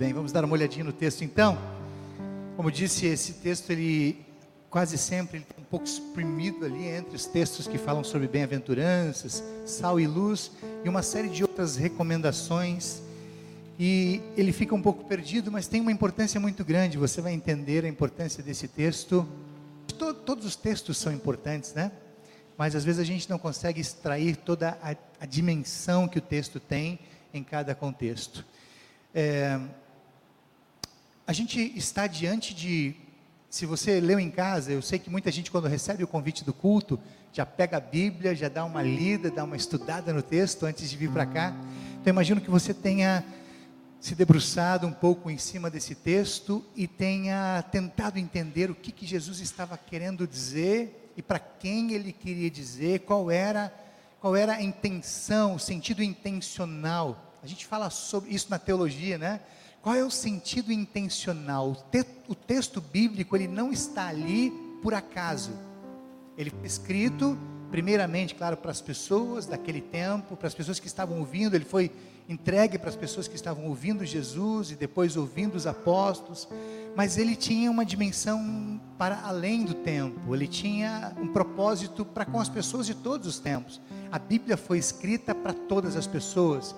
bem, vamos dar uma olhadinha no texto então. Como disse, esse texto ele quase sempre ele um pouco exprimido ali entre os textos que falam sobre bem-aventuranças, sal e luz e uma série de outras recomendações. E ele fica um pouco perdido, mas tem uma importância muito grande. Você vai entender a importância desse texto. todos os textos são importantes, né? Mas às vezes a gente não consegue extrair toda a, a dimensão que o texto tem em cada contexto. É, a gente está diante de, se você leu em casa, eu sei que muita gente quando recebe o convite do culto, já pega a Bíblia, já dá uma lida, dá uma estudada no texto antes de vir para cá. Então imagino que você tenha se debruçado um pouco em cima desse texto e tenha tentado entender o que, que Jesus estava querendo dizer e para quem ele queria dizer, qual era, qual era a intenção, o sentido intencional. A gente fala sobre isso na teologia, né? Qual é o sentido intencional? O, te, o texto bíblico ele não está ali por acaso. Ele foi escrito primeiramente, claro, para as pessoas daquele tempo, para as pessoas que estavam ouvindo, ele foi entregue para as pessoas que estavam ouvindo Jesus e depois ouvindo os apóstolos, mas ele tinha uma dimensão para além do tempo, ele tinha um propósito para com as pessoas de todos os tempos. A Bíblia foi escrita para todas as pessoas,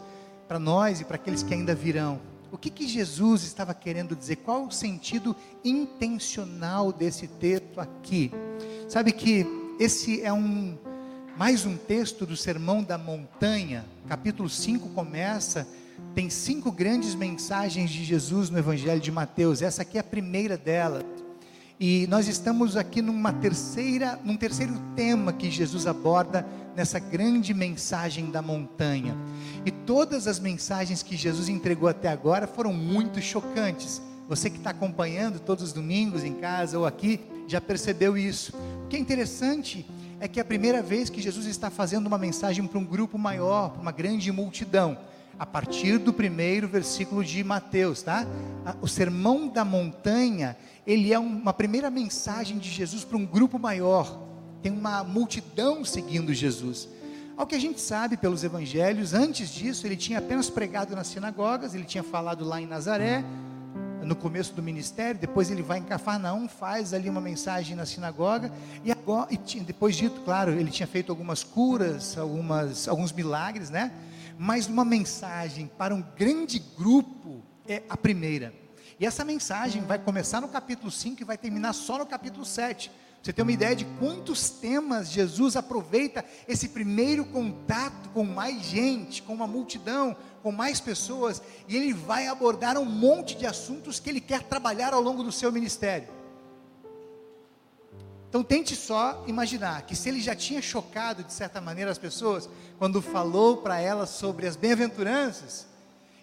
para nós e para aqueles que ainda virão. O que, que Jesus estava querendo dizer? Qual o sentido intencional desse texto aqui? Sabe que esse é um mais um texto do Sermão da Montanha, capítulo 5 começa, tem cinco grandes mensagens de Jesus no Evangelho de Mateus. Essa aqui é a primeira delas. E nós estamos aqui numa terceira, num terceiro tema que Jesus aborda nessa grande mensagem da montanha. E todas as mensagens que Jesus entregou até agora foram muito chocantes. Você que está acompanhando todos os domingos em casa ou aqui, já percebeu isso. O que é interessante é que é a primeira vez que Jesus está fazendo uma mensagem para um grupo maior, para uma grande multidão. A partir do primeiro versículo de Mateus, tá? O sermão da montanha, ele é uma primeira mensagem de Jesus para um grupo maior. Tem uma multidão seguindo Jesus. Ao que a gente sabe pelos evangelhos, antes disso ele tinha apenas pregado nas sinagogas, ele tinha falado lá em Nazaré, no começo do ministério, depois ele vai em Cafarnaum, faz ali uma mensagem na sinagoga, e, agora, e tinha, depois dito, claro, ele tinha feito algumas curas, algumas, alguns milagres, né? Mas uma mensagem para um grande grupo é a primeira. E essa mensagem vai começar no capítulo 5 e vai terminar só no capítulo 7. Você tem uma ideia de quantos temas Jesus aproveita esse primeiro contato com mais gente, com uma multidão, com mais pessoas, e ele vai abordar um monte de assuntos que ele quer trabalhar ao longo do seu ministério. Então tente só imaginar que se ele já tinha chocado de certa maneira as pessoas quando falou para elas sobre as bem-aventuranças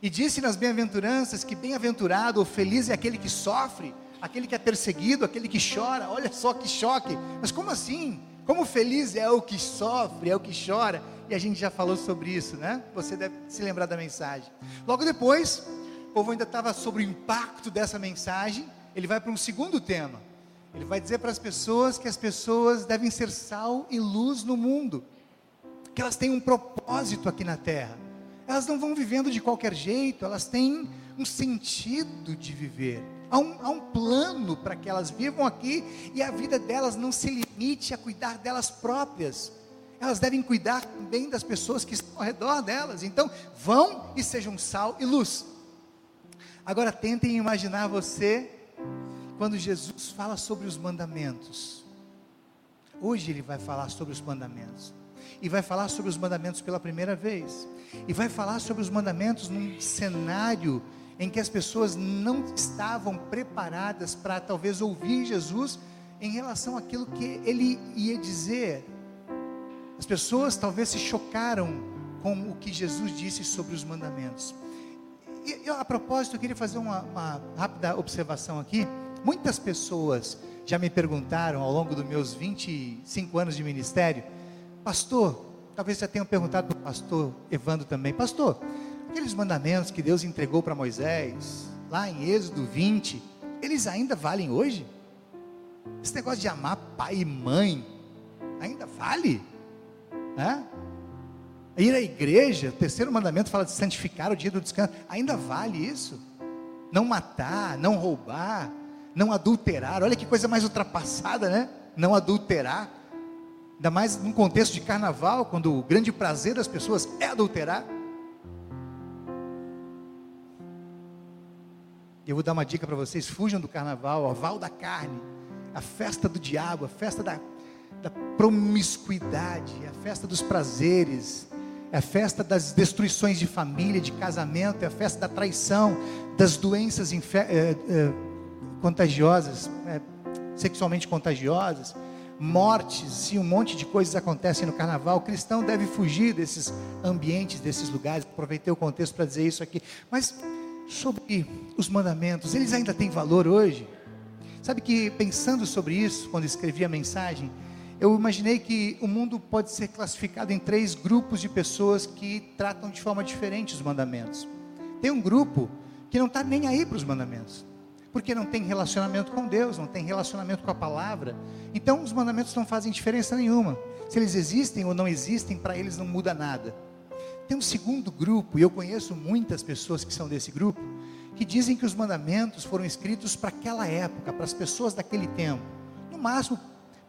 e disse nas bem-aventuranças que bem-aventurado ou feliz é aquele que sofre, aquele que é perseguido, aquele que chora. Olha só que choque. Mas como assim? Como feliz é o que sofre, é o que chora? E a gente já falou sobre isso, né? Você deve se lembrar da mensagem. Logo depois, o povo ainda estava sobre o impacto dessa mensagem. Ele vai para um segundo tema. Ele vai dizer para as pessoas que as pessoas devem ser sal e luz no mundo, que elas têm um propósito aqui na terra. Elas não vão vivendo de qualquer jeito, elas têm um sentido de viver. Há um, há um plano para que elas vivam aqui e a vida delas não se limite a cuidar delas próprias. Elas devem cuidar também das pessoas que estão ao redor delas. Então, vão e sejam sal e luz. Agora, tentem imaginar você quando Jesus fala sobre os mandamentos. Hoje ele vai falar sobre os mandamentos. E vai falar sobre os mandamentos pela primeira vez. E vai falar sobre os mandamentos num cenário em que as pessoas não estavam preparadas para talvez ouvir Jesus em relação àquilo que ele ia dizer. As pessoas talvez se chocaram com o que Jesus disse sobre os mandamentos. E eu, a propósito, eu queria fazer uma, uma rápida observação aqui. Muitas pessoas já me perguntaram ao longo dos meus 25 anos de ministério, pastor, talvez já tenham perguntado para o pastor Evandro também, pastor, Aqueles mandamentos que Deus entregou para Moisés, lá em Êxodo 20, eles ainda valem hoje? Esse negócio de amar pai e mãe, ainda vale? Né? Ir à igreja, o terceiro mandamento fala de santificar o dia do descanso, ainda vale isso? não matar, não roubar, não adulterar. Olha que coisa mais ultrapassada, né? Não adulterar. Ainda mais num contexto de carnaval, quando o grande prazer das pessoas é adulterar. Eu vou dar uma dica para vocês: fujam do carnaval, o val da carne, a festa do diabo, a festa da, da promiscuidade, a festa dos prazeres, a festa das destruições de família, de casamento, é a festa da traição, das doenças é, é, contagiosas, é, sexualmente contagiosas, mortes e um monte de coisas acontecem no carnaval. O cristão deve fugir desses ambientes, desses lugares. Aproveitei o contexto para dizer isso aqui. Mas sobre os mandamentos, eles ainda têm valor hoje? Sabe que pensando sobre isso, quando escrevi a mensagem, eu imaginei que o mundo pode ser classificado em três grupos de pessoas que tratam de forma diferente os mandamentos. Tem um grupo que não está nem aí para os mandamentos, porque não tem relacionamento com Deus, não tem relacionamento com a palavra. Então os mandamentos não fazem diferença nenhuma. Se eles existem ou não existem, para eles não muda nada. Tem um segundo grupo, e eu conheço muitas pessoas que são desse grupo, que dizem que os mandamentos foram escritos para aquela época, para as pessoas daquele tempo. No máximo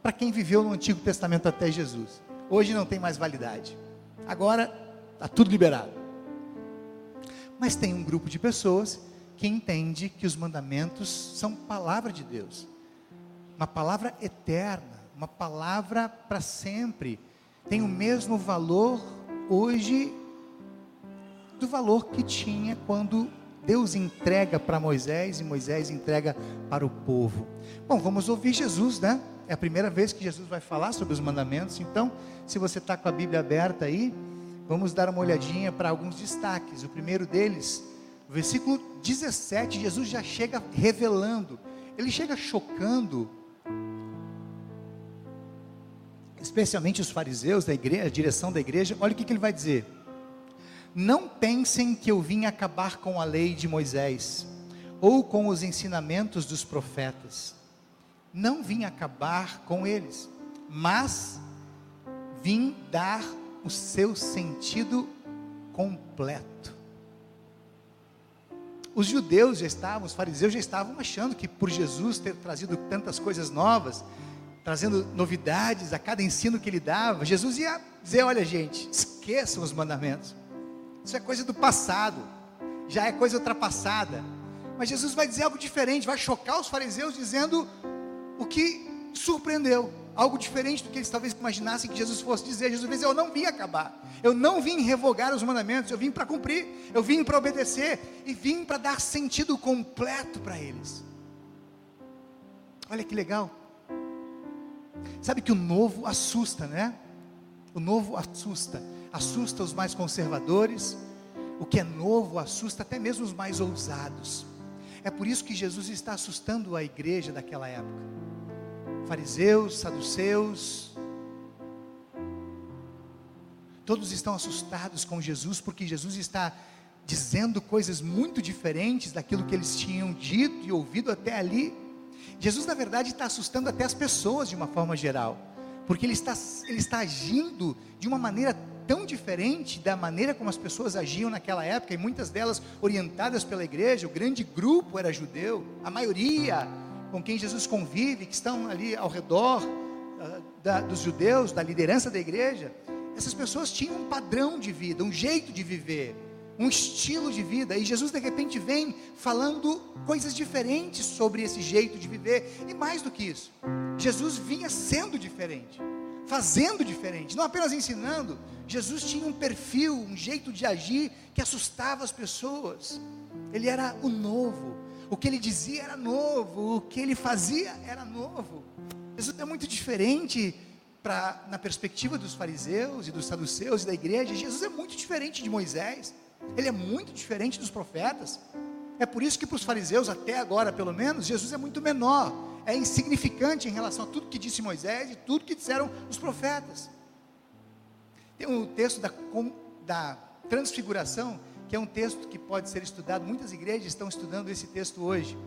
para quem viveu no Antigo Testamento até Jesus. Hoje não tem mais validade. Agora está tudo liberado. Mas tem um grupo de pessoas que entende que os mandamentos são palavra de Deus, uma palavra eterna, uma palavra para sempre. Tem o mesmo valor hoje do valor que tinha quando Deus entrega para Moisés e Moisés entrega para o povo. Bom, vamos ouvir Jesus, né? É a primeira vez que Jesus vai falar sobre os mandamentos. Então, se você está com a Bíblia aberta aí, vamos dar uma olhadinha para alguns destaques. O primeiro deles, o versículo 17, Jesus já chega revelando, ele chega chocando, especialmente os fariseus da igreja, a direção da igreja. Olha o que, que ele vai dizer: Não pensem que eu vim acabar com a lei de Moisés ou com os ensinamentos dos profetas não vim acabar com eles, mas vim dar o seu sentido completo. Os judeus já estavam, os fariseus já estavam achando que por Jesus ter trazido tantas coisas novas, trazendo novidades a cada ensino que ele dava, Jesus ia dizer: olha, gente, esqueçam os mandamentos, isso é coisa do passado, já é coisa ultrapassada. Mas Jesus vai dizer algo diferente, vai chocar os fariseus, dizendo o que surpreendeu, algo diferente do que eles talvez imaginassem que Jesus fosse dizer. Jesus disse: Eu não vim acabar, eu não vim revogar os mandamentos, eu vim para cumprir, eu vim para obedecer e vim para dar sentido completo para eles. Olha que legal. Sabe que o novo assusta, né? O novo assusta, assusta os mais conservadores. O que é novo assusta até mesmo os mais ousados. É por isso que Jesus está assustando a igreja daquela época fariseus, saduceus, todos estão assustados com Jesus, porque Jesus está dizendo coisas muito diferentes daquilo que eles tinham dito e ouvido até ali. Jesus, na verdade, está assustando até as pessoas de uma forma geral, porque ele está, ele está agindo de uma maneira tão diferente da maneira como as pessoas agiam naquela época, e muitas delas orientadas pela igreja, o grande grupo era judeu, a maioria com quem Jesus convive, que estão ali ao redor uh, da, dos judeus, da liderança da igreja, essas pessoas tinham um padrão de vida, um jeito de viver, um estilo de vida, e Jesus de repente vem falando coisas diferentes sobre esse jeito de viver, e mais do que isso, Jesus vinha sendo diferente, fazendo diferente, não apenas ensinando, Jesus tinha um perfil, um jeito de agir que assustava as pessoas, ele era o novo, o que ele dizia era novo, o que ele fazia era novo. Jesus é muito diferente pra, na perspectiva dos fariseus e dos saduceus e da igreja. Jesus é muito diferente de Moisés, ele é muito diferente dos profetas. É por isso que para os fariseus, até agora pelo menos, Jesus é muito menor, é insignificante em relação a tudo que disse Moisés e tudo que disseram os profetas. Tem um texto da, da transfiguração que é um texto que pode ser estudado, muitas igrejas estão estudando esse texto hoje.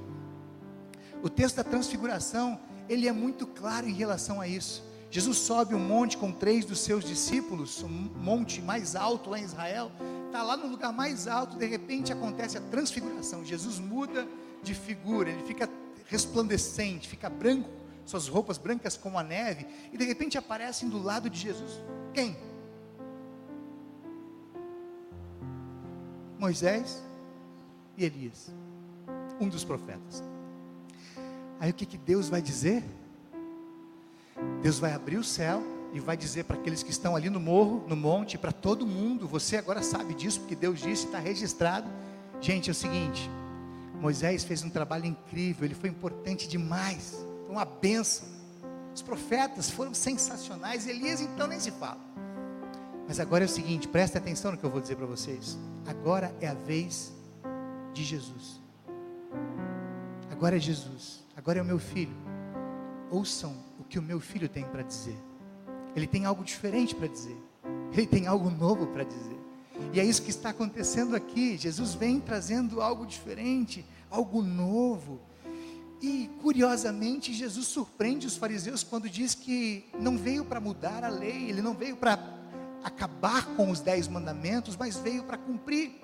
O texto da transfiguração, ele é muito claro em relação a isso. Jesus sobe um monte com três dos seus discípulos, um monte mais alto lá em Israel, está lá no lugar mais alto, de repente acontece a transfiguração. Jesus muda de figura, ele fica resplandecente, fica branco, suas roupas brancas como a neve, e de repente aparecem do lado de Jesus. Quem? Moisés e Elias, um dos profetas. Aí o que, que Deus vai dizer? Deus vai abrir o céu e vai dizer para aqueles que estão ali no morro, no monte, para todo mundo, você agora sabe disso, porque Deus disse, está registrado. Gente, é o seguinte: Moisés fez um trabalho incrível, ele foi importante demais, foi uma benção. Os profetas foram sensacionais, Elias então nem se fala. Mas agora é o seguinte, presta atenção no que eu vou dizer para vocês. Agora é a vez de Jesus. Agora é Jesus. Agora é o meu filho. Ouçam o que o meu filho tem para dizer. Ele tem algo diferente para dizer. Ele tem algo novo para dizer. E é isso que está acontecendo aqui. Jesus vem trazendo algo diferente, algo novo. E curiosamente, Jesus surpreende os fariseus quando diz que não veio para mudar a lei, ele não veio para acabar com os dez mandamentos, mas veio para cumprir.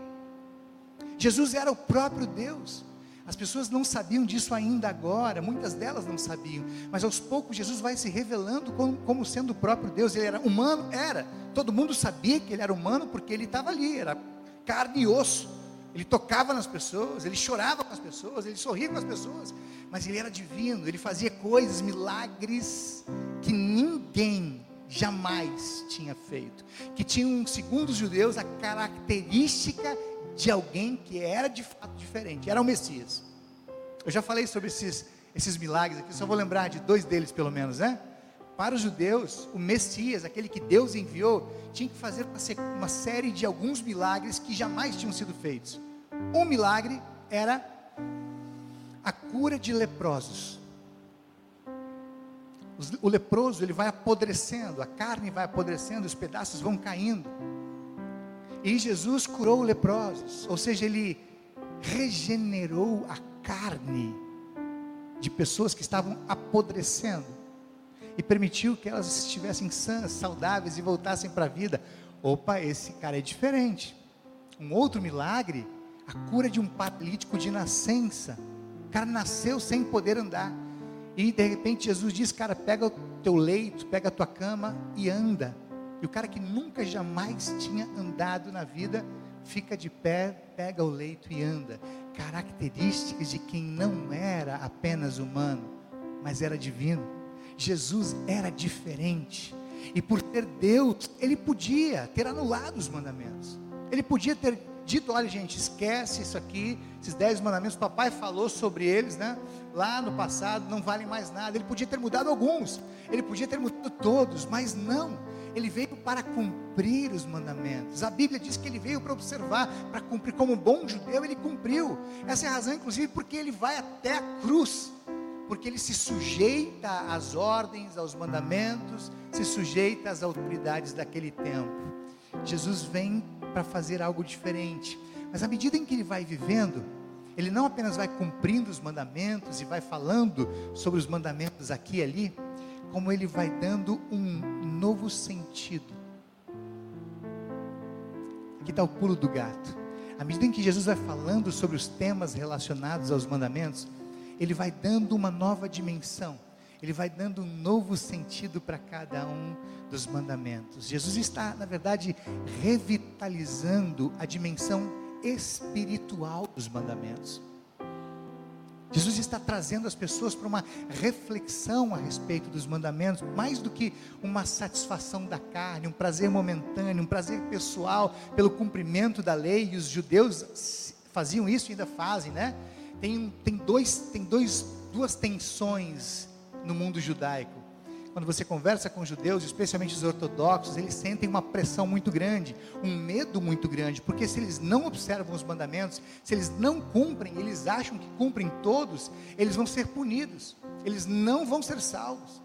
Jesus era o próprio Deus. As pessoas não sabiam disso ainda agora, muitas delas não sabiam, mas aos poucos Jesus vai se revelando como, como, sendo o próprio Deus. Ele era humano, era. Todo mundo sabia que ele era humano porque ele estava ali, era carne e osso. Ele tocava nas pessoas, ele chorava com as pessoas, ele sorria com as pessoas, mas ele era divino, ele fazia coisas, milagres que ninguém jamais tinha feito, que tinham, segundo os judeus, a característica de alguém que era de fato diferente, era o Messias. Eu já falei sobre esses, esses milagres aqui, só vou lembrar de dois deles pelo menos, né? Para os judeus, o Messias, aquele que Deus enviou, tinha que fazer uma série de alguns milagres que jamais tinham sido feitos. Um milagre era a cura de leprosos. O leproso ele vai apodrecendo, a carne vai apodrecendo, os pedaços vão caindo. E Jesus curou leprosos, ou seja, ele regenerou a carne de pessoas que estavam apodrecendo e permitiu que elas estivessem sãs, saudáveis e voltassem para a vida. Opa, esse cara é diferente. Um outro milagre, a cura de um paralítico de nascença. O cara nasceu sem poder andar. E de repente Jesus diz: Cara, pega o teu leito, pega a tua cama e anda. E o cara que nunca jamais tinha andado na vida, fica de pé, pega o leito e anda. Características de quem não era apenas humano, mas era divino. Jesus era diferente. E por ter Deus, ele podia ter anulado os mandamentos. Ele podia ter dito: olha, gente, esquece isso aqui, esses dez mandamentos, o papai falou sobre eles, né? Lá no passado, não valem mais nada. Ele podia ter mudado alguns, ele podia ter mudado todos, mas não ele veio para cumprir os mandamentos. A Bíblia diz que ele veio para observar, para cumprir. Como bom judeu, ele cumpriu. Essa é a razão, inclusive, porque ele vai até a cruz. Porque ele se sujeita às ordens, aos mandamentos, se sujeita às autoridades daquele tempo. Jesus vem para fazer algo diferente. Mas à medida em que ele vai vivendo, ele não apenas vai cumprindo os mandamentos e vai falando sobre os mandamentos aqui e ali, como ele vai dando um novo sentido. Aqui está o pulo do gato. À medida em que Jesus vai falando sobre os temas relacionados aos mandamentos, ele vai dando uma nova dimensão, ele vai dando um novo sentido para cada um dos mandamentos. Jesus está, na verdade, revitalizando a dimensão espiritual dos mandamentos. Jesus está trazendo as pessoas para uma reflexão a respeito dos mandamentos, mais do que uma satisfação da carne, um prazer momentâneo, um prazer pessoal pelo cumprimento da lei, e os judeus faziam isso e ainda fazem, né? Tem, tem, dois, tem dois, duas tensões no mundo judaico quando você conversa com judeus, especialmente os ortodoxos, eles sentem uma pressão muito grande, um medo muito grande, porque se eles não observam os mandamentos, se eles não cumprem, eles acham que cumprem todos, eles vão ser punidos, eles não vão ser salvos.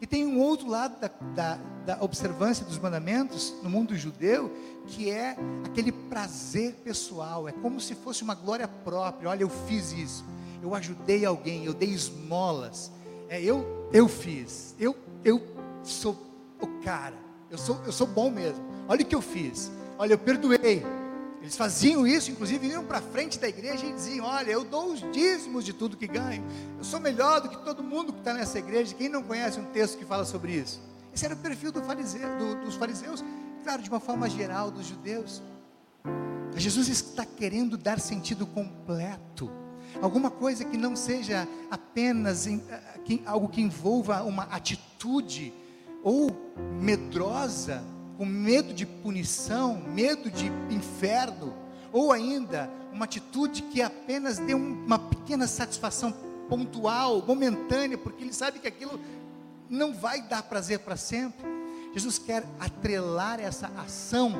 E tem um outro lado da, da, da observância dos mandamentos no mundo judeu, que é aquele prazer pessoal, é como se fosse uma glória própria. Olha, eu fiz isso, eu ajudei alguém, eu dei esmolas, é, eu eu fiz. Eu, eu sou o cara. Eu sou, eu sou bom mesmo. Olha o que eu fiz. olha, eu perdoei. Eles faziam isso, inclusive iam para frente da igreja e diziam: Olha, eu dou os dízimos de tudo que ganho, eu sou melhor do que todo mundo que está nessa igreja. Quem não conhece um texto que fala sobre isso? Esse era o perfil do fariseu, do, dos fariseus, claro, de uma forma geral, dos judeus. Jesus está querendo dar sentido completo, alguma coisa que não seja apenas em, que, algo que envolva uma atitude ou medrosa com medo de punição, medo de inferno, ou ainda uma atitude que apenas dê uma pequena satisfação pontual, momentânea, porque ele sabe que aquilo não vai dar prazer para sempre. Jesus quer atrelar essa ação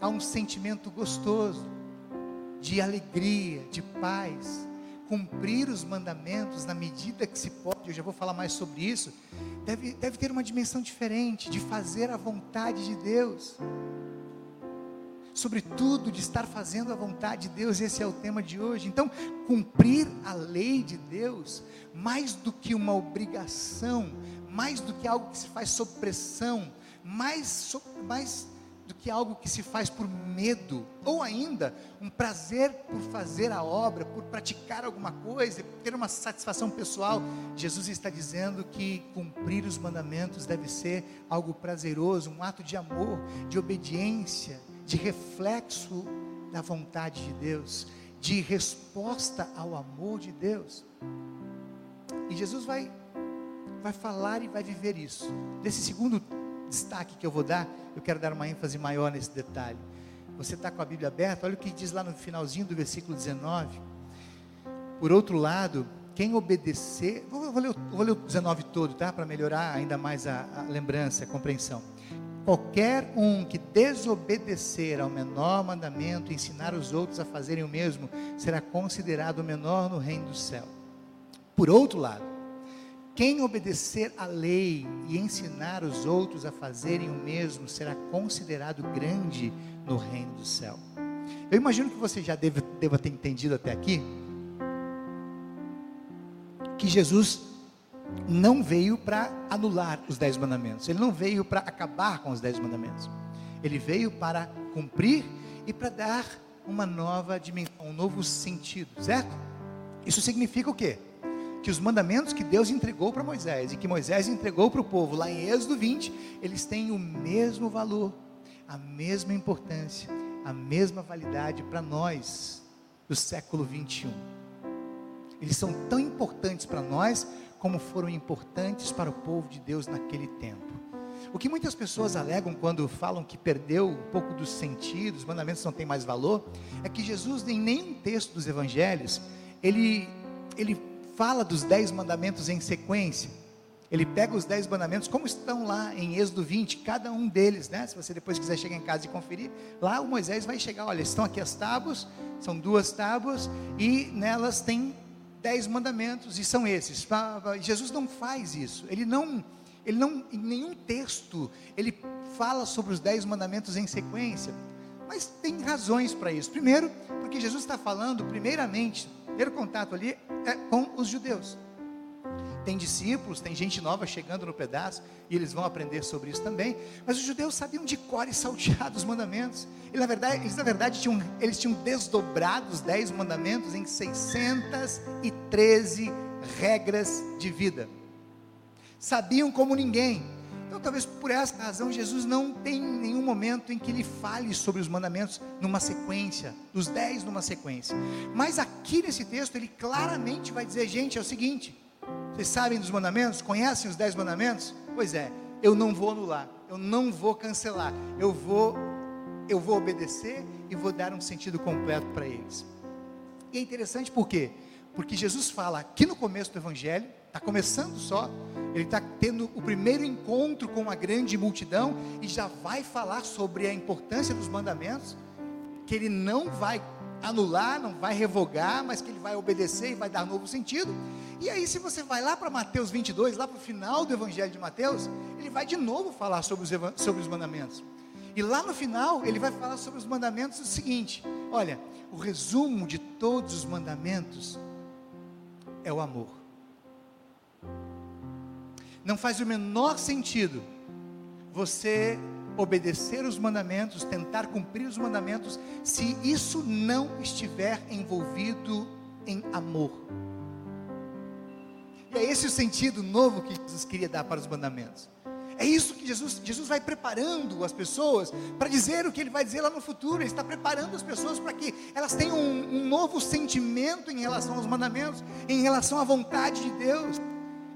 a um sentimento gostoso, de alegria, de paz, cumprir os mandamentos na medida que se pode, eu já vou falar mais sobre isso, deve, deve ter uma dimensão diferente, de fazer a vontade de Deus. Sobretudo de estar fazendo a vontade de Deus, esse é o tema de hoje. Então, cumprir a lei de Deus, mais do que uma obrigação, mais do que algo que se faz sob pressão, mais, mais do que algo que se faz por medo, ou ainda um prazer por fazer a obra, por praticar alguma coisa, ter uma satisfação pessoal. Jesus está dizendo que cumprir os mandamentos deve ser algo prazeroso, um ato de amor, de obediência, de reflexo da vontade de Deus, de resposta ao amor de Deus. E Jesus vai vai falar e vai viver isso. Nesse segundo destaque que eu vou dar, eu quero dar uma ênfase maior nesse detalhe. Você está com a Bíblia aberta, olha o que diz lá no finalzinho do versículo 19. Por outro lado, quem obedecer, vou, vou, ler, vou ler o 19 todo, tá? Para melhorar ainda mais a, a lembrança, a compreensão. Qualquer um que desobedecer ao menor mandamento e ensinar os outros a fazerem o mesmo, será considerado o menor no reino do céu. Por outro lado, quem obedecer à lei e ensinar os outros a fazerem o mesmo será considerado grande no reino do céu. Eu imagino que você já deve, deva ter entendido até aqui que Jesus não veio para anular os dez mandamentos, ele não veio para acabar com os dez mandamentos, ele veio para cumprir e para dar uma nova dimensão, um novo sentido, certo? Isso significa o quê? Que os mandamentos que Deus entregou para Moisés e que Moisés entregou para o povo lá em Êxodo 20, eles têm o mesmo valor, a mesma importância, a mesma validade para nós do século 21. Eles são tão importantes para nós como foram importantes para o povo de Deus naquele tempo. O que muitas pessoas alegam quando falam que perdeu um pouco do sentido, os mandamentos não têm mais valor, é que Jesus, em nenhum texto dos evangelhos, ele, ele fala dos dez mandamentos em sequência. Ele pega os dez mandamentos, como estão lá em Êxodo 20, cada um deles, né? Se você depois quiser chegar em casa e conferir, lá o Moisés vai chegar, olha, estão aqui as tábuas, são duas tábuas, e nelas tem dez mandamentos, e são esses. Jesus não faz isso, ele não, ele não, em nenhum texto, ele fala sobre os dez mandamentos em sequência, mas tem razões para isso. Primeiro, porque Jesus está falando, primeiramente, primeiro contato ali com os judeus. Tem discípulos, tem gente nova chegando no pedaço, e eles vão aprender sobre isso também. Mas os judeus sabiam de cor e salteado os mandamentos. E na verdade, eles na verdade tinham, eles tinham desdobrado os dez mandamentos em 613 regras de vida. Sabiam como ninguém então, talvez por essa razão, Jesus não tem nenhum momento em que ele fale sobre os mandamentos numa sequência, dos dez numa sequência. Mas aqui nesse texto, ele claramente vai dizer: gente, é o seguinte, vocês sabem dos mandamentos? Conhecem os dez mandamentos? Pois é, eu não vou anular, eu não vou cancelar, eu vou, eu vou obedecer e vou dar um sentido completo para eles. E é interessante por quê? Porque Jesus fala aqui no começo do Evangelho, está começando só, ele está tendo o primeiro encontro com uma grande multidão e já vai falar sobre a importância dos mandamentos, que ele não vai anular, não vai revogar, mas que ele vai obedecer e vai dar novo sentido. E aí, se você vai lá para Mateus 22, lá para o final do Evangelho de Mateus, ele vai de novo falar sobre os, sobre os mandamentos. E lá no final, ele vai falar sobre os mandamentos o seguinte: olha, o resumo de todos os mandamentos é o amor. Não faz o menor sentido você obedecer os mandamentos, tentar cumprir os mandamentos, se isso não estiver envolvido em amor. E é esse o sentido novo que Jesus queria dar para os mandamentos. É isso que Jesus, Jesus vai preparando as pessoas para dizer o que ele vai dizer lá no futuro. Ele está preparando as pessoas para que elas tenham um, um novo sentimento em relação aos mandamentos, em relação à vontade de Deus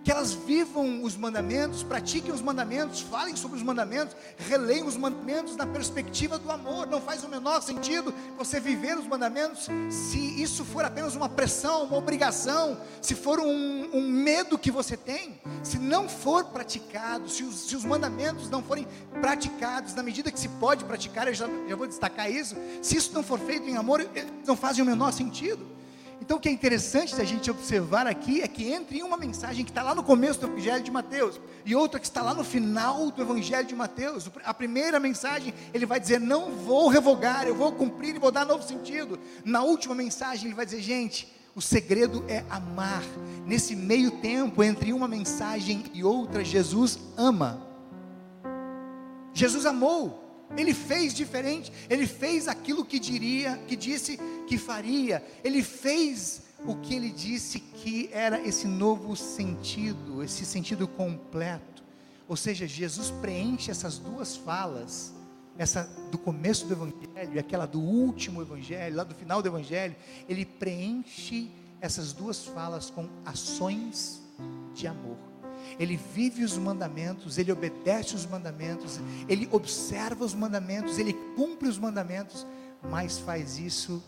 que elas vivam os mandamentos, pratiquem os mandamentos, falem sobre os mandamentos, releiam os mandamentos na perspectiva do amor. Não faz o menor sentido você viver os mandamentos se isso for apenas uma pressão, uma obrigação, se for um, um medo que você tem, se não for praticado, se os, se os, mandamentos não forem praticados na medida que se pode praticar, eu já, já vou destacar isso, se isso não for feito em amor, não fazem o menor sentido. Então, o que é interessante da gente observar aqui é que entre uma mensagem que está lá no começo do Evangelho de Mateus e outra que está lá no final do Evangelho de Mateus, a primeira mensagem ele vai dizer: Não vou revogar, eu vou cumprir e vou dar novo sentido. Na última mensagem ele vai dizer: Gente, o segredo é amar. Nesse meio tempo entre uma mensagem e outra, Jesus ama. Jesus amou. Ele fez diferente, ele fez aquilo que diria, que disse que faria, ele fez o que ele disse que era esse novo sentido, esse sentido completo. Ou seja, Jesus preenche essas duas falas, essa do começo do evangelho e aquela do último evangelho, lá do final do evangelho, ele preenche essas duas falas com ações de amor ele vive os mandamentos, ele obedece os mandamentos, ele observa os mandamentos, ele cumpre os mandamentos, mas faz isso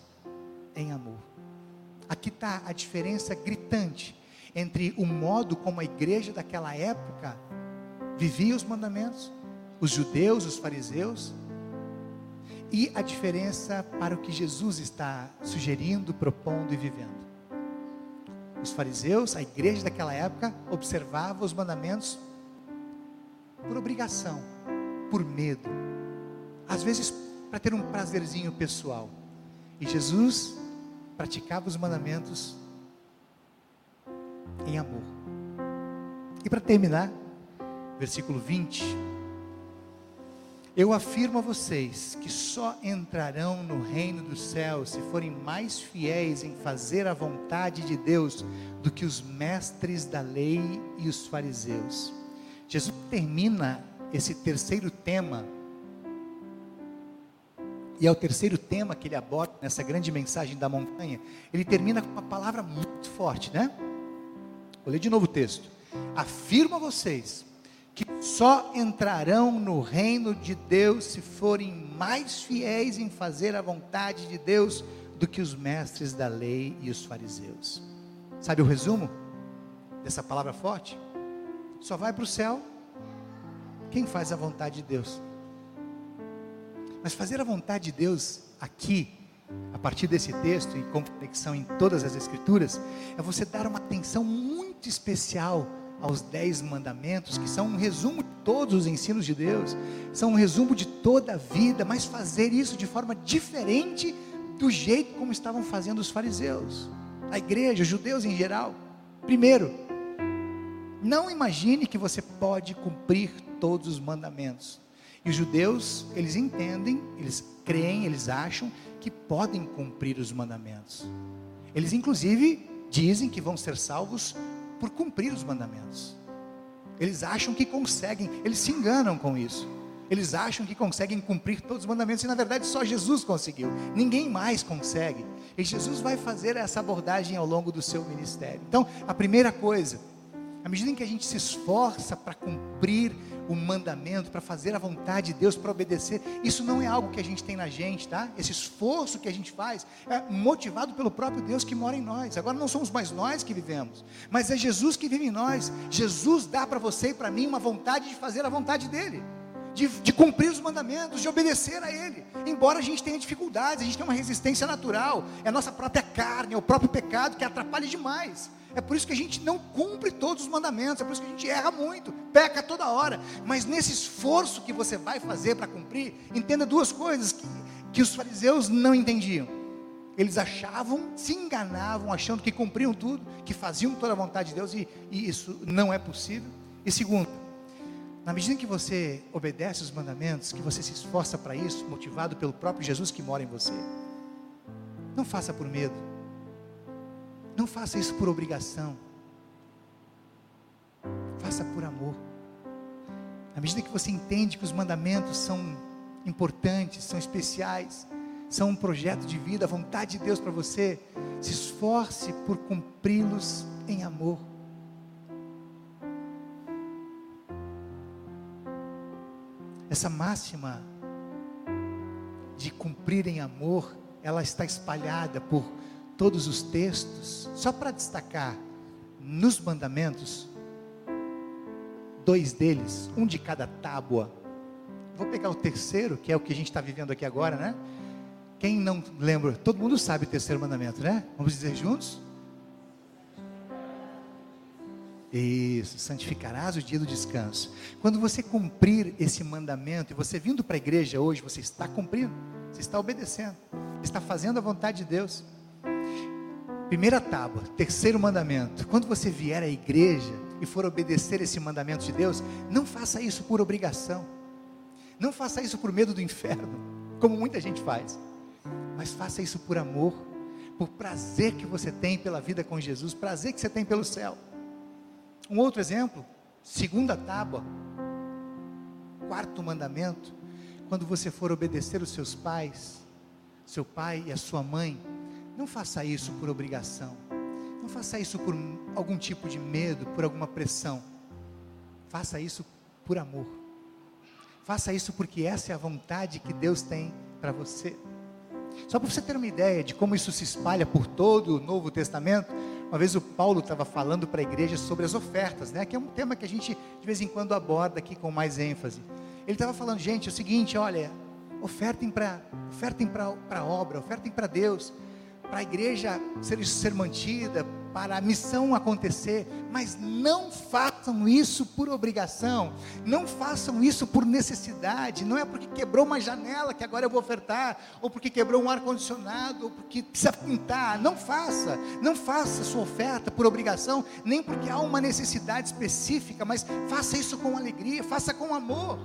em amor. Aqui está a diferença gritante entre o modo como a igreja daquela época vivia os mandamentos, os judeus, os fariseus, e a diferença para o que Jesus está sugerindo, propondo e vivendo. Os fariseus, a igreja daquela época, observava os mandamentos por obrigação, por medo, às vezes para ter um prazerzinho pessoal. E Jesus praticava os mandamentos em amor. E para terminar, versículo 20 eu afirmo a vocês que só entrarão no reino dos céus se forem mais fiéis em fazer a vontade de Deus do que os mestres da lei e os fariseus. Jesus termina esse terceiro tema, e é o terceiro tema que ele aborda nessa grande mensagem da montanha. Ele termina com uma palavra muito forte, né? Vou ler de novo o texto. Afirmo a vocês que só entrarão no reino de Deus se forem mais fiéis em fazer a vontade de Deus do que os mestres da lei e os fariseus. Sabe o resumo dessa palavra forte? Só vai para o céu quem faz a vontade de Deus. Mas fazer a vontade de Deus aqui, a partir desse texto e com conexão em todas as escrituras, é você dar uma atenção muito especial aos dez mandamentos, que são um resumo de todos os ensinos de Deus, são um resumo de toda a vida, mas fazer isso de forma diferente do jeito como estavam fazendo os fariseus, a igreja, os judeus em geral. Primeiro, não imagine que você pode cumprir todos os mandamentos. E os judeus, eles entendem, eles creem, eles acham que podem cumprir os mandamentos. Eles, inclusive, dizem que vão ser salvos por cumprir os mandamentos. Eles acham que conseguem, eles se enganam com isso. Eles acham que conseguem cumprir todos os mandamentos e na verdade só Jesus conseguiu. Ninguém mais consegue. E Jesus vai fazer essa abordagem ao longo do seu ministério. Então, a primeira coisa, à medida em que a gente se esforça para cumprir o mandamento, para fazer a vontade de Deus, para obedecer, isso não é algo que a gente tem na gente, tá? Esse esforço que a gente faz é motivado pelo próprio Deus que mora em nós. Agora não somos mais nós que vivemos, mas é Jesus que vive em nós. Jesus dá para você e para mim uma vontade de fazer a vontade dele. De, de, cumprir os mandamentos, de obedecer a Ele. Embora a gente tenha dificuldades, a gente tenha uma resistência natural, é a nossa própria carne, é o próprio pecado que atrapalha demais. É por isso que a gente não cumpre todos os mandamentos, é por isso que a gente erra muito, peca toda hora. Mas nesse esforço que você vai fazer para cumprir, entenda duas coisas que, que os fariseus não entendiam. Eles achavam, se enganavam, achando que cumpriam tudo, que faziam toda a vontade de Deus, e, e isso não é possível. E segundo, Na medida que você obedece os mandamentos, que você se esforça para isso, motivado pelo próprio Jesus que mora em você, não faça por medo, não faça isso por obrigação, faça por amor. Na medida que você entende que os mandamentos são importantes, são especiais, são um projeto de vida, a vontade de Deus para você, se esforce por cumpri-los em amor. Essa máxima de cumprir em amor, ela está espalhada por todos os textos, só para destacar, nos mandamentos, dois deles, um de cada tábua. Vou pegar o terceiro, que é o que a gente está vivendo aqui agora, né? Quem não lembra? Todo mundo sabe o terceiro mandamento, né? Vamos dizer juntos? Isso, santificarás o dia do descanso. Quando você cumprir esse mandamento, e você vindo para a igreja hoje, você está cumprindo, você está obedecendo, está fazendo a vontade de Deus. Primeira tábua, terceiro mandamento. Quando você vier à igreja e for obedecer esse mandamento de Deus, não faça isso por obrigação. Não faça isso por medo do inferno, como muita gente faz. Mas faça isso por amor, por prazer que você tem pela vida com Jesus, prazer que você tem pelo céu. Um outro exemplo, segunda tábua, quarto mandamento, quando você for obedecer os seus pais, seu pai e a sua mãe, não faça isso por obrigação, não faça isso por algum tipo de medo, por alguma pressão, faça isso por amor, faça isso porque essa é a vontade que Deus tem para você. Só para você ter uma ideia de como isso se espalha por todo o Novo Testamento, uma vez o Paulo estava falando para a igreja sobre as ofertas, né? Que é um tema que a gente de vez em quando aborda aqui com mais ênfase. Ele estava falando, gente, é o seguinte, olha, ofertem para ofertem para a obra, ofertem para Deus, para a igreja ser, ser mantida, para a missão acontecer, mas não façam isso por obrigação, não façam isso por necessidade, não é porque quebrou uma janela que agora eu vou ofertar, ou porque quebrou um ar-condicionado, ou porque precisa pintar, não faça, não faça sua oferta por obrigação, nem porque há uma necessidade específica, mas faça isso com alegria, faça com amor.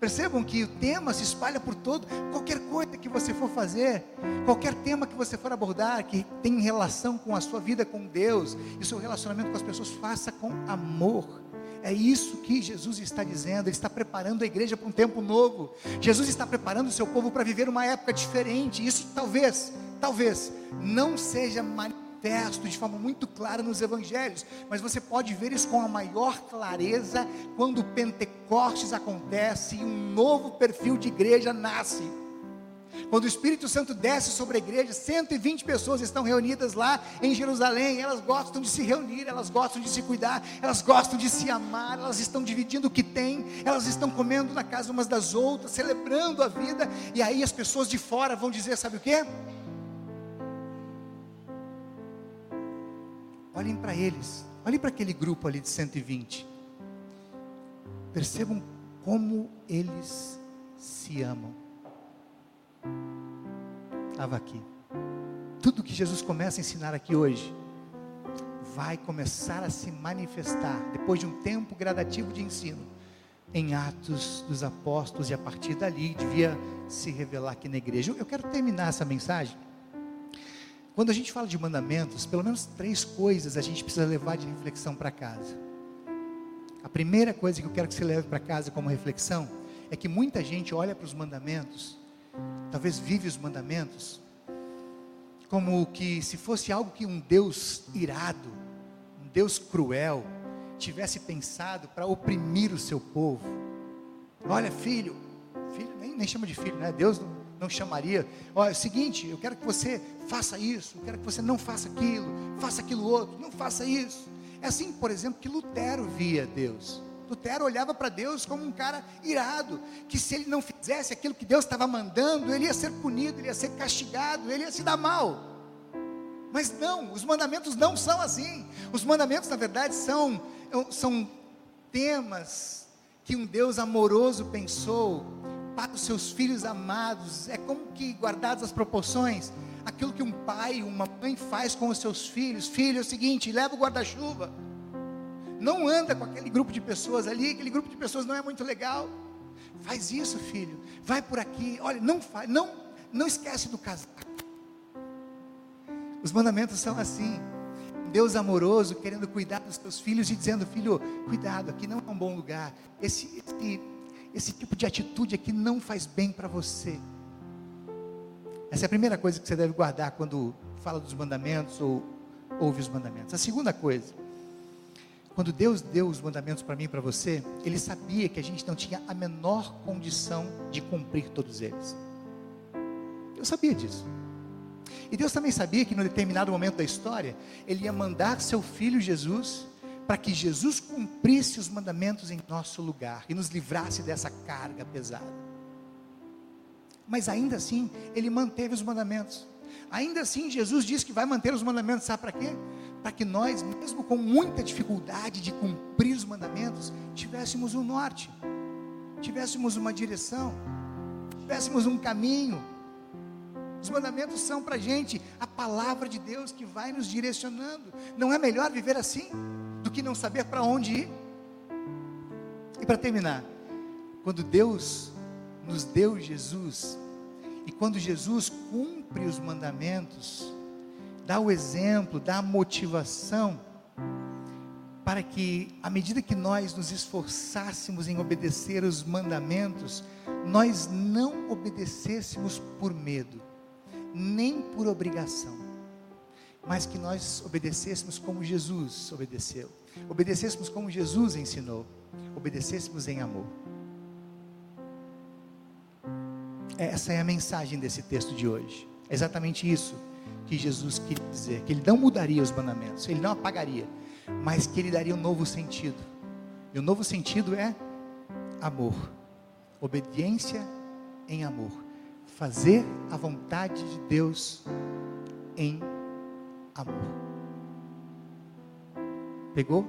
Percebam que o tema se espalha por todo, qualquer coisa que você for fazer, qualquer tema que você for abordar, que tem relação com a sua vida com Deus e seu relacionamento com as pessoas, faça com amor. É isso que Jesus está dizendo, Ele está preparando a igreja para um tempo novo. Jesus está preparando o seu povo para viver uma época diferente. Isso talvez, talvez, não seja manifestado manifesto de forma muito clara nos evangelhos, mas você pode ver isso com a maior clareza quando o Pentecostes acontece e um novo perfil de igreja nasce. Quando o Espírito Santo desce sobre a igreja, 120 pessoas estão reunidas lá em Jerusalém. Elas gostam de se reunir, elas gostam de se cuidar, elas gostam de se amar, elas estão dividindo o que têm, elas estão comendo na casa umas das outras, celebrando a vida. E aí as pessoas de fora vão dizer: sabe o que? Olhem para eles, olhem para aquele grupo ali de 120. Percebam como eles se amam. Estava aqui. Tudo que Jesus começa a ensinar aqui hoje vai começar a se manifestar depois de um tempo gradativo de ensino em Atos dos Apóstolos e a partir dali devia se revelar aqui na igreja. Eu quero terminar essa mensagem quando a gente fala de mandamentos, pelo menos três coisas a gente precisa levar de reflexão para casa. A primeira coisa que eu quero que você leve para casa como reflexão é que muita gente olha para os mandamentos, talvez vive os mandamentos, como que se fosse algo que um Deus irado, um Deus cruel, tivesse pensado para oprimir o seu povo. Olha, filho, filho nem, nem chama de filho, né? Deus não não chamaria. Olha, é o seguinte, eu quero que você faça isso, eu quero que você não faça aquilo, faça aquilo outro, não faça isso. É assim, por exemplo, que Lutero via Deus. Lutero olhava para Deus como um cara irado, que se ele não fizesse aquilo que Deus estava mandando, ele ia ser punido, ele ia ser castigado, ele ia se dar mal. Mas não, os mandamentos não são assim. Os mandamentos, na verdade, são, são temas que um Deus amoroso pensou para os seus filhos amados. É como que, guardadas as proporções, aquilo que um pai, uma mãe faz com os seus filhos. Filho, é o seguinte: leva o guarda-chuva. Não anda com aquele grupo de pessoas ali, aquele grupo de pessoas não é muito legal. Faz isso, filho. Vai por aqui. Olha, não faz, não, não esquece do casaco. Os mandamentos são assim. Deus amoroso, querendo cuidar dos seus filhos e dizendo: Filho, cuidado, aqui não é um bom lugar. Esse, esse, esse tipo de atitude aqui não faz bem para você. Essa é a primeira coisa que você deve guardar quando fala dos mandamentos ou ouve os mandamentos. A segunda coisa, quando Deus deu os mandamentos para mim e para você, Ele sabia que a gente não tinha a menor condição de cumprir todos eles. Eu sabia disso. E Deus também sabia que, em determinado momento da história, Ele ia mandar seu filho Jesus para que Jesus cumprisse os mandamentos em nosso lugar e nos livrasse dessa carga pesada. Mas ainda assim, Ele manteve os mandamentos. Ainda assim, Jesus disse que vai manter os mandamentos, sabe para quê? Para que nós, mesmo com muita dificuldade de cumprir os mandamentos, tivéssemos um norte, tivéssemos uma direção, tivéssemos um caminho os mandamentos são para a gente a palavra de Deus que vai nos direcionando. Não é melhor viver assim do que não saber para onde ir? E para terminar, quando Deus nos deu Jesus, e quando Jesus cumpre os mandamentos, dá o exemplo, dá a motivação, para que, à medida que nós nos esforçássemos em obedecer os mandamentos, nós não obedecêssemos por medo, nem por obrigação, mas que nós obedecêssemos como Jesus obedeceu, obedecêssemos como Jesus ensinou, obedecêssemos em amor. Essa é a mensagem desse texto de hoje. É exatamente isso que Jesus queria dizer: que Ele não mudaria os mandamentos, Ele não apagaria, mas que Ele daria um novo sentido. E o novo sentido é amor, obediência em amor fazer a vontade de Deus em amor. Pegou?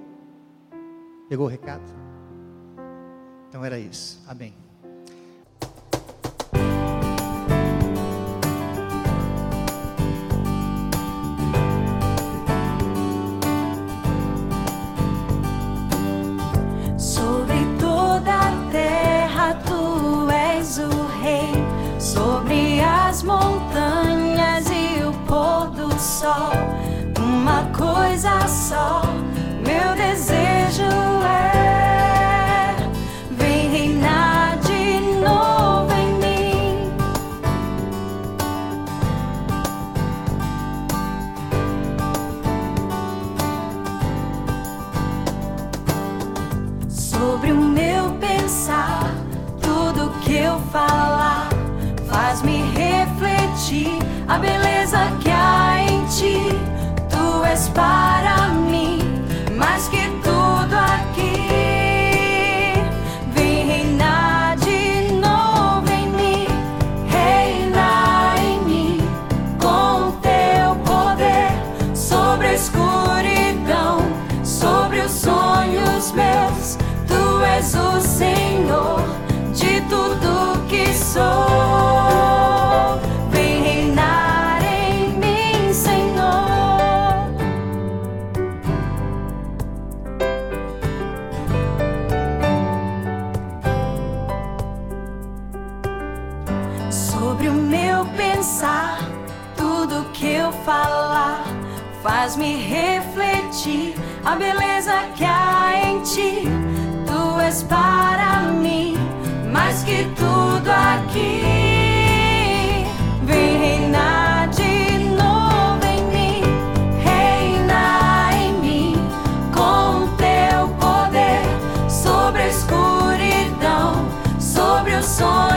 Pegou o recado? Então era isso. Amém. que há em ti. Tu és para mim mais que tudo aqui. Vem reinar de novo em mim, reinar em mim com teu poder sobre a escuridão, sobre o sonho.